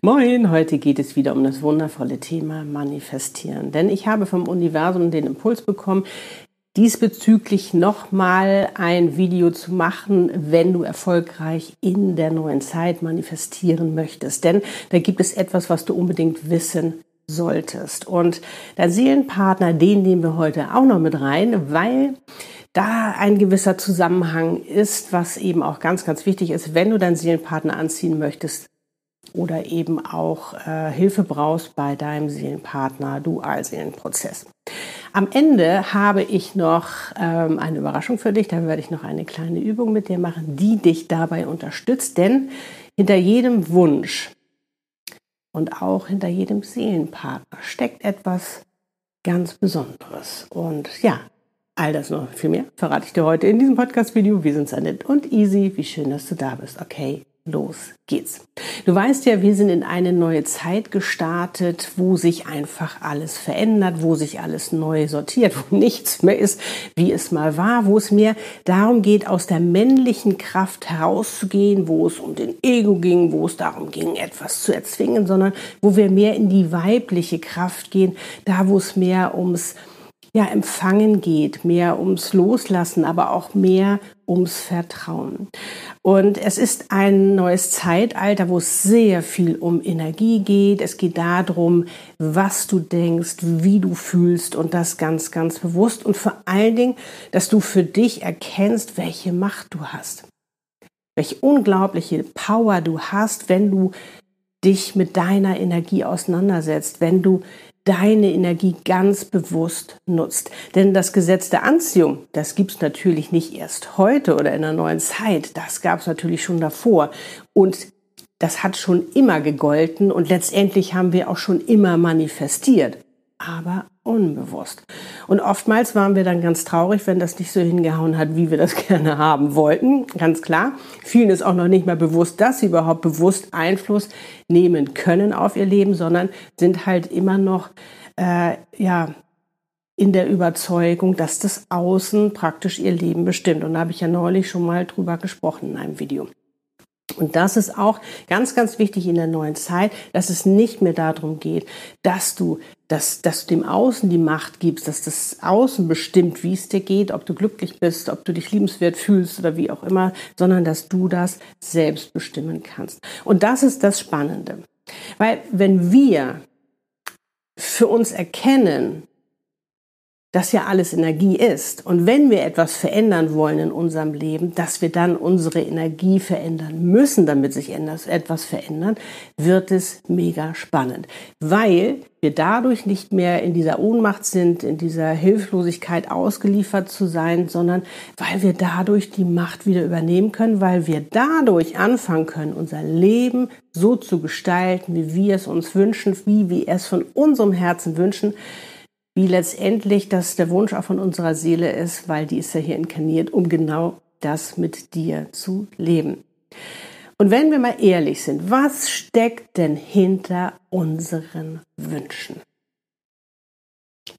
Moin, heute geht es wieder um das wundervolle Thema Manifestieren. Denn ich habe vom Universum den Impuls bekommen, diesbezüglich nochmal ein Video zu machen, wenn du erfolgreich in der neuen Zeit manifestieren möchtest. Denn da gibt es etwas, was du unbedingt wissen solltest. Und der Seelenpartner, den nehmen wir heute auch noch mit rein, weil da ein gewisser Zusammenhang ist, was eben auch ganz, ganz wichtig ist, wenn du deinen Seelenpartner anziehen möchtest, oder eben auch äh, Hilfe brauchst bei deinem Seelenpartner, Dualseelenprozess. Am Ende habe ich noch ähm, eine Überraschung für dich. Da werde ich noch eine kleine Übung mit dir machen, die dich dabei unterstützt. Denn hinter jedem Wunsch und auch hinter jedem Seelenpartner steckt etwas ganz Besonderes. Und ja, all das noch viel mehr verrate ich dir heute in diesem Podcast-Video. Wir sind Sanit und Easy. Wie schön, dass du da bist. Okay, los geht's. Du weißt ja, wir sind in eine neue Zeit gestartet, wo sich einfach alles verändert, wo sich alles neu sortiert, wo nichts mehr ist, wie es mal war, wo es mehr darum geht, aus der männlichen Kraft herauszugehen, wo es um den Ego ging, wo es darum ging, etwas zu erzwingen, sondern wo wir mehr in die weibliche Kraft gehen, da wo es mehr ums ja, Empfangen geht, mehr ums Loslassen, aber auch mehr ums Vertrauen. Und es ist ein neues Zeitalter, wo es sehr viel um Energie geht. Es geht darum, was du denkst, wie du fühlst und das ganz, ganz bewusst. Und vor allen Dingen, dass du für dich erkennst, welche Macht du hast. Welche unglaubliche Power du hast, wenn du dich mit deiner Energie auseinandersetzt, wenn du deine Energie ganz bewusst nutzt. Denn das Gesetz der Anziehung, das gibt es natürlich nicht erst heute oder in der neuen Zeit, das gab es natürlich schon davor. Und das hat schon immer gegolten und letztendlich haben wir auch schon immer manifestiert, aber unbewusst. Und oftmals waren wir dann ganz traurig, wenn das nicht so hingehauen hat, wie wir das gerne haben wollten. Ganz klar. Vielen ist auch noch nicht mal bewusst, dass sie überhaupt bewusst Einfluss nehmen können auf ihr Leben, sondern sind halt immer noch, äh, ja, in der Überzeugung, dass das Außen praktisch ihr Leben bestimmt. Und da habe ich ja neulich schon mal drüber gesprochen in einem Video. Und das ist auch ganz, ganz wichtig in der neuen Zeit, dass es nicht mehr darum geht, dass du, dass, dass du dem Außen die Macht gibst, dass das Außen bestimmt, wie es dir geht, ob du glücklich bist, ob du dich liebenswert fühlst oder wie auch immer, sondern dass du das selbst bestimmen kannst. Und das ist das Spannende. Weil wenn wir für uns erkennen, dass ja alles Energie ist. Und wenn wir etwas verändern wollen in unserem Leben, dass wir dann unsere Energie verändern müssen, damit sich etwas verändert, wird es mega spannend, weil wir dadurch nicht mehr in dieser Ohnmacht sind, in dieser Hilflosigkeit ausgeliefert zu sein, sondern weil wir dadurch die Macht wieder übernehmen können, weil wir dadurch anfangen können, unser Leben so zu gestalten, wie wir es uns wünschen, wie wir es von unserem Herzen wünschen, wie letztendlich das der Wunsch auch von unserer Seele ist, weil die ist ja hier inkarniert, um genau das mit dir zu leben. Und wenn wir mal ehrlich sind, was steckt denn hinter unseren Wünschen?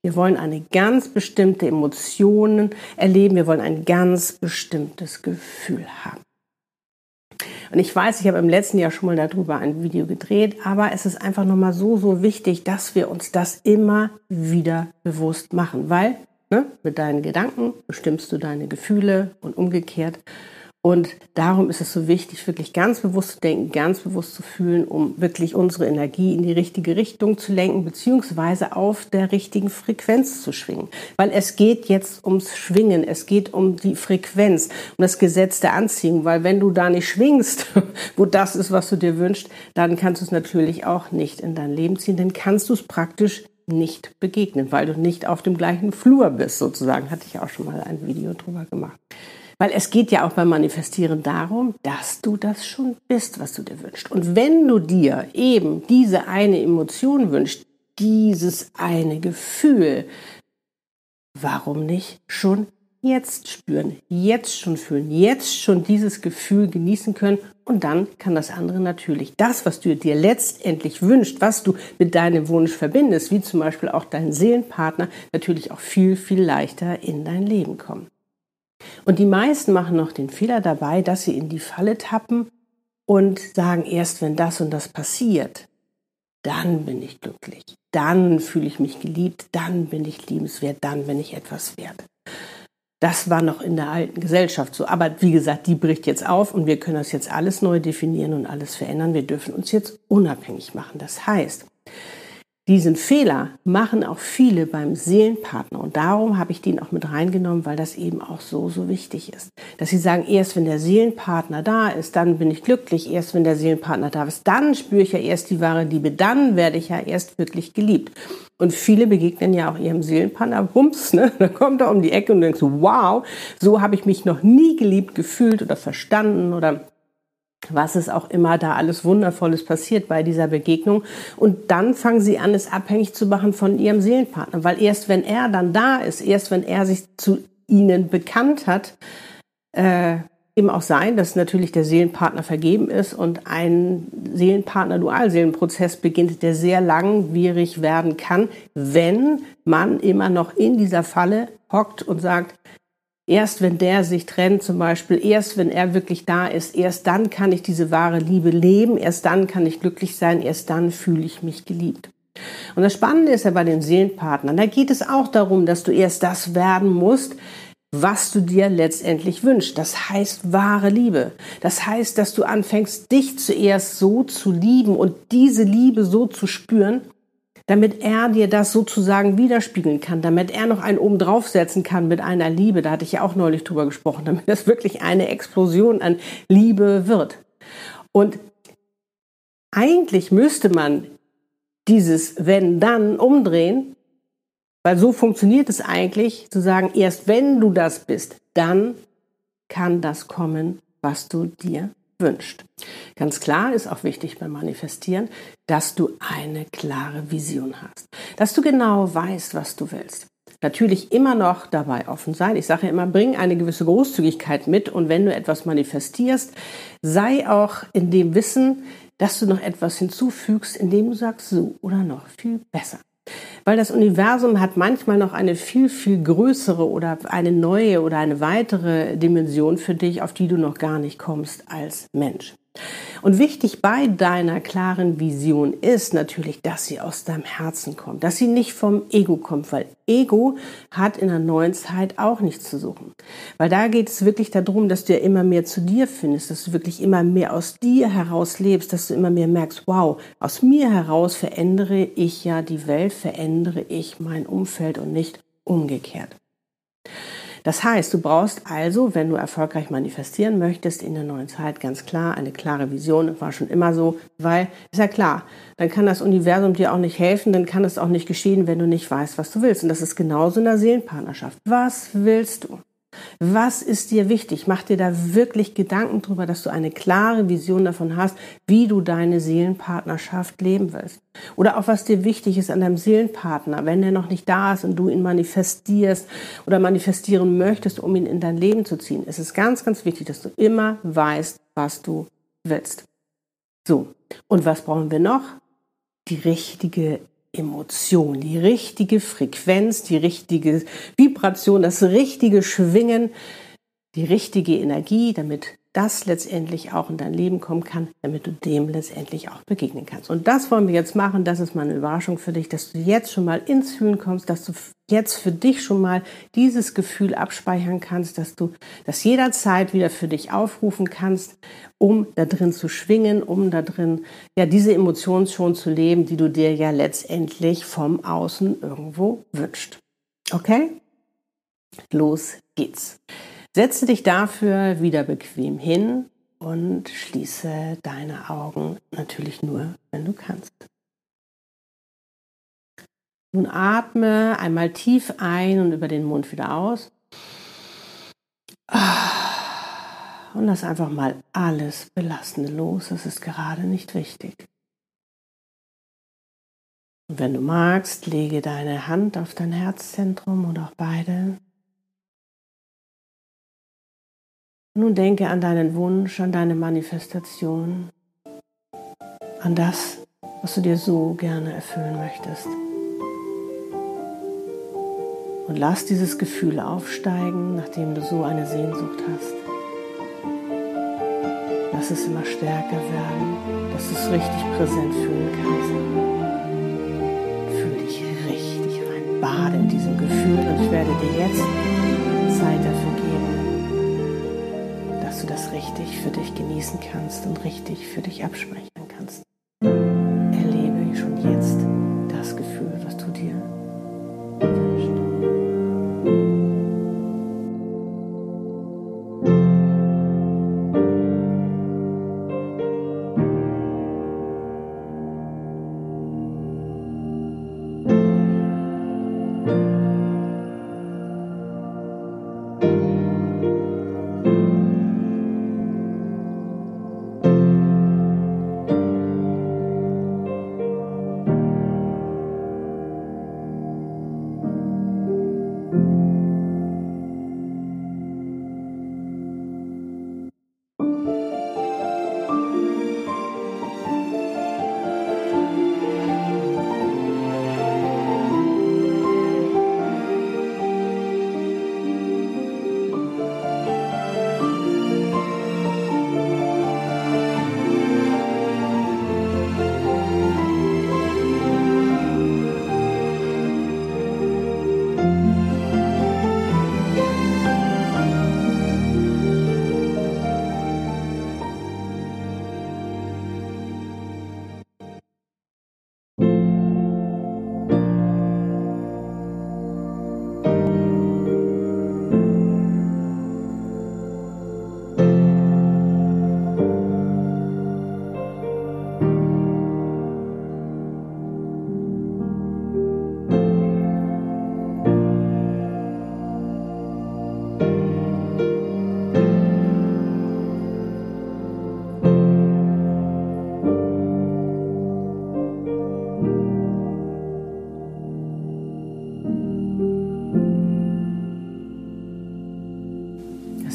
Wir wollen eine ganz bestimmte Emotionen erleben, wir wollen ein ganz bestimmtes Gefühl haben. Und ich weiß, ich habe im letzten Jahr schon mal darüber ein Video gedreht, aber es ist einfach nochmal so, so wichtig, dass wir uns das immer wieder bewusst machen, weil ne, mit deinen Gedanken bestimmst du deine Gefühle und umgekehrt. Und darum ist es so wichtig, wirklich ganz bewusst zu denken, ganz bewusst zu fühlen, um wirklich unsere Energie in die richtige Richtung zu lenken, beziehungsweise auf der richtigen Frequenz zu schwingen. Weil es geht jetzt ums Schwingen, es geht um die Frequenz, um das Gesetz der Anziehung. Weil wenn du da nicht schwingst, wo das ist, was du dir wünschst, dann kannst du es natürlich auch nicht in dein Leben ziehen. Dann kannst du es praktisch nicht begegnen, weil du nicht auf dem gleichen Flur bist, sozusagen. Hatte ich auch schon mal ein Video drüber gemacht. Weil es geht ja auch beim Manifestieren darum, dass du das schon bist, was du dir wünschst. Und wenn du dir eben diese eine Emotion wünschst, dieses eine Gefühl, warum nicht schon jetzt spüren, jetzt schon fühlen, jetzt schon dieses Gefühl genießen können und dann kann das andere natürlich das, was du dir letztendlich wünschst, was du mit deinem Wunsch verbindest, wie zum Beispiel auch deinen Seelenpartner, natürlich auch viel, viel leichter in dein Leben kommen. Und die meisten machen noch den Fehler dabei, dass sie in die Falle tappen und sagen, erst wenn das und das passiert, dann bin ich glücklich, dann fühle ich mich geliebt, dann bin ich liebenswert, dann bin ich etwas wert. Das war noch in der alten Gesellschaft so. Aber wie gesagt, die bricht jetzt auf und wir können das jetzt alles neu definieren und alles verändern. Wir dürfen uns jetzt unabhängig machen. Das heißt, diesen Fehler machen auch viele beim Seelenpartner und darum habe ich den auch mit reingenommen, weil das eben auch so, so wichtig ist. Dass sie sagen, erst wenn der Seelenpartner da ist, dann bin ich glücklich, erst wenn der Seelenpartner da ist, dann spüre ich ja erst die wahre Liebe, dann werde ich ja erst wirklich geliebt. Und viele begegnen ja auch ihrem Seelenpartner, bums, ne? da kommt er um die Ecke und denkst so, wow, so habe ich mich noch nie geliebt gefühlt oder verstanden oder was es auch immer da alles Wundervolles passiert bei dieser Begegnung. Und dann fangen sie an, es abhängig zu machen von ihrem Seelenpartner, weil erst wenn er dann da ist, erst wenn er sich zu ihnen bekannt hat, äh, eben auch sein, dass natürlich der Seelenpartner vergeben ist und ein Seelenpartner-Dualseelenprozess beginnt, der sehr langwierig werden kann, wenn man immer noch in dieser Falle hockt und sagt, Erst wenn der sich trennt zum Beispiel, erst wenn er wirklich da ist, erst dann kann ich diese wahre Liebe leben, erst dann kann ich glücklich sein, erst dann fühle ich mich geliebt. Und das Spannende ist ja bei den Seelenpartnern, da geht es auch darum, dass du erst das werden musst, was du dir letztendlich wünschst. Das heißt wahre Liebe. Das heißt, dass du anfängst, dich zuerst so zu lieben und diese Liebe so zu spüren, damit er dir das sozusagen widerspiegeln kann, damit er noch einen oben draufsetzen kann mit einer Liebe. Da hatte ich ja auch neulich drüber gesprochen, damit das wirklich eine Explosion an Liebe wird. Und eigentlich müsste man dieses wenn dann umdrehen, weil so funktioniert es eigentlich, zu sagen, erst wenn du das bist, dann kann das kommen, was du dir wünscht. Ganz klar ist auch wichtig beim Manifestieren, dass du eine klare Vision hast, dass du genau weißt, was du willst. Natürlich immer noch dabei offen sein. Ich sage ja immer, bring eine gewisse Großzügigkeit mit und wenn du etwas manifestierst, sei auch in dem Wissen, dass du noch etwas hinzufügst, indem du sagst, so oder noch viel besser. Weil das Universum hat manchmal noch eine viel, viel größere oder eine neue oder eine weitere Dimension für dich, auf die du noch gar nicht kommst als Mensch. Und wichtig bei deiner klaren Vision ist natürlich, dass sie aus deinem Herzen kommt, dass sie nicht vom Ego kommt, weil Ego hat in der neuen Zeit auch nichts zu suchen. Weil da geht es wirklich darum, dass du ja immer mehr zu dir findest, dass du wirklich immer mehr aus dir heraus lebst, dass du immer mehr merkst, wow, aus mir heraus verändere ich ja die Welt, verändere ich mein Umfeld und nicht umgekehrt. Das heißt, du brauchst also, wenn du erfolgreich manifestieren möchtest in der neuen Zeit, ganz klar eine klare Vision. War schon immer so, weil, ist ja klar, dann kann das Universum dir auch nicht helfen, dann kann es auch nicht geschehen, wenn du nicht weißt, was du willst. Und das ist genauso in der Seelenpartnerschaft. Was willst du? Was ist dir wichtig? Mach dir da wirklich Gedanken drüber, dass du eine klare Vision davon hast, wie du deine Seelenpartnerschaft leben willst. Oder auch was dir wichtig ist an deinem Seelenpartner, wenn er noch nicht da ist und du ihn manifestierst oder manifestieren möchtest, um ihn in dein Leben zu ziehen. Es ist ganz, ganz wichtig, dass du immer weißt, was du willst. So. Und was brauchen wir noch? Die richtige Emotion, die richtige Frequenz, die richtige Vibration, das richtige Schwingen, die richtige Energie, damit das letztendlich auch in dein Leben kommen kann, damit du dem letztendlich auch begegnen kannst. Und das wollen wir jetzt machen. Das ist mal eine Überraschung für dich, dass du jetzt schon mal ins Fühlen kommst, dass du jetzt für dich schon mal dieses Gefühl abspeichern kannst, dass du das jederzeit wieder für dich aufrufen kannst, um da drin zu schwingen, um da drin ja diese Emotionen schon zu leben, die du dir ja letztendlich vom Außen irgendwo wünscht. Okay? Los geht's. Setze dich dafür wieder bequem hin und schließe deine Augen natürlich nur, wenn du kannst. Nun atme einmal tief ein und über den Mund wieder aus. Und lass einfach mal alles Belastende los. Das ist gerade nicht wichtig. Und wenn du magst, lege deine Hand auf dein Herzzentrum oder auch beide. Nun denke an deinen Wunsch, an deine Manifestation, an das, was du dir so gerne erfüllen möchtest. Und lass dieses Gefühl aufsteigen, nachdem du so eine Sehnsucht hast. Lass es immer stärker werden, dass du es richtig präsent fühlen kannst. Fühl dich richtig rein. Bade in diesem Gefühl und ich werde dir jetzt Zeit dafür richtig für dich genießen kannst und richtig für dich absprechen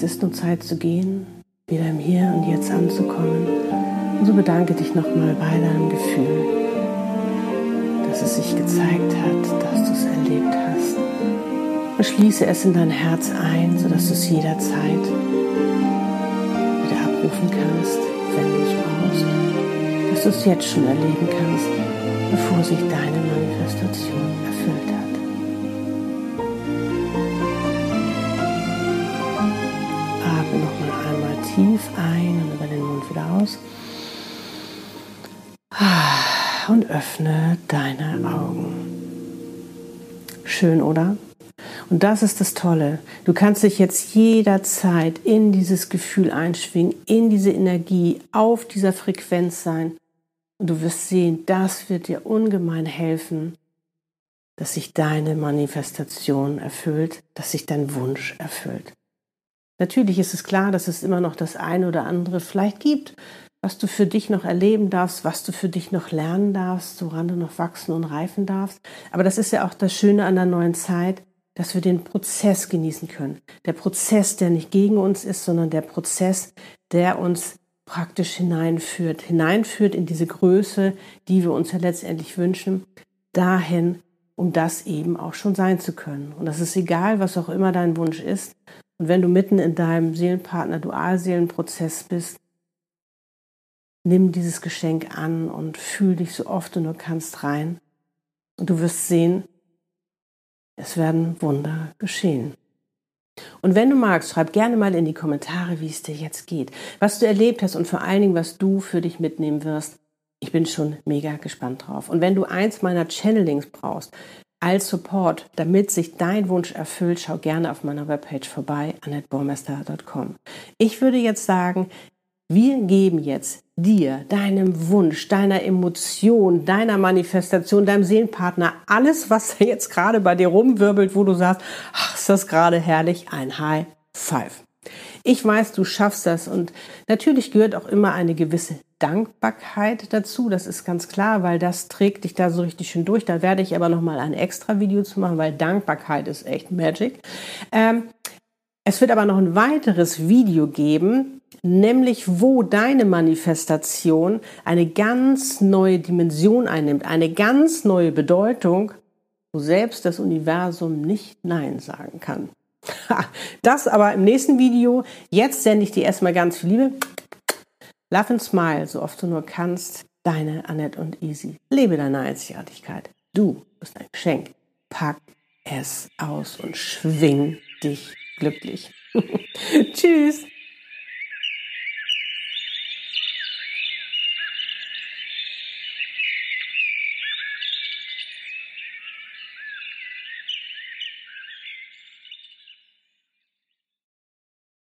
ist nun Zeit zu gehen, wieder im Hier und Jetzt anzukommen. Und so bedanke dich nochmal bei deinem Gefühl, dass es sich gezeigt hat, dass du es erlebt hast. Und schließe es in dein Herz ein, sodass du es jederzeit wieder abrufen kannst, wenn du es brauchst. Dass du es jetzt schon erleben kannst, bevor sich deine Manifestation erfüllt hat. Tief ein und über den Mund wieder aus. Und öffne deine Augen. Schön, oder? Und das ist das Tolle. Du kannst dich jetzt jederzeit in dieses Gefühl einschwingen, in diese Energie, auf dieser Frequenz sein. Und du wirst sehen, das wird dir ungemein helfen, dass sich deine Manifestation erfüllt, dass sich dein Wunsch erfüllt. Natürlich ist es klar, dass es immer noch das eine oder andere vielleicht gibt, was du für dich noch erleben darfst, was du für dich noch lernen darfst, woran du noch wachsen und reifen darfst. Aber das ist ja auch das Schöne an der neuen Zeit, dass wir den Prozess genießen können. Der Prozess, der nicht gegen uns ist, sondern der Prozess, der uns praktisch hineinführt, hineinführt in diese Größe, die wir uns ja letztendlich wünschen, dahin, um das eben auch schon sein zu können. Und das ist egal, was auch immer dein Wunsch ist, und wenn du mitten in deinem Seelenpartner-Dualseelenprozess bist, nimm dieses Geschenk an und fühl dich so oft du nur kannst rein. Und du wirst sehen, es werden Wunder geschehen. Und wenn du magst, schreib gerne mal in die Kommentare, wie es dir jetzt geht, was du erlebt hast und vor allen Dingen, was du für dich mitnehmen wirst. Ich bin schon mega gespannt drauf. Und wenn du eins meiner Channelings brauchst, als Support, damit sich dein Wunsch erfüllt, schau gerne auf meiner Webpage vorbei, annettbaumeister.com. Ich würde jetzt sagen, wir geben jetzt dir, deinem Wunsch, deiner Emotion, deiner Manifestation, deinem Seelenpartner, alles, was jetzt gerade bei dir rumwirbelt, wo du sagst, ach, ist das gerade herrlich, ein High Five. Ich weiß, du schaffst das und natürlich gehört auch immer eine gewisse Dankbarkeit dazu. Das ist ganz klar, weil das trägt dich da so richtig schön durch. Da werde ich aber noch mal ein extra Video zu machen, weil Dankbarkeit ist echt Magic. Ähm, es wird aber noch ein weiteres Video geben, nämlich wo deine Manifestation eine ganz neue Dimension einnimmt, eine ganz neue Bedeutung, wo selbst das Universum nicht Nein sagen kann. Das aber im nächsten Video. Jetzt sende ich dir erstmal ganz viel Liebe. Love and smile, so oft du nur kannst. Deine Annette und Easy. Lebe deine Einzigartigkeit. Du bist ein Geschenk. Pack es aus und schwing dich glücklich. Tschüss.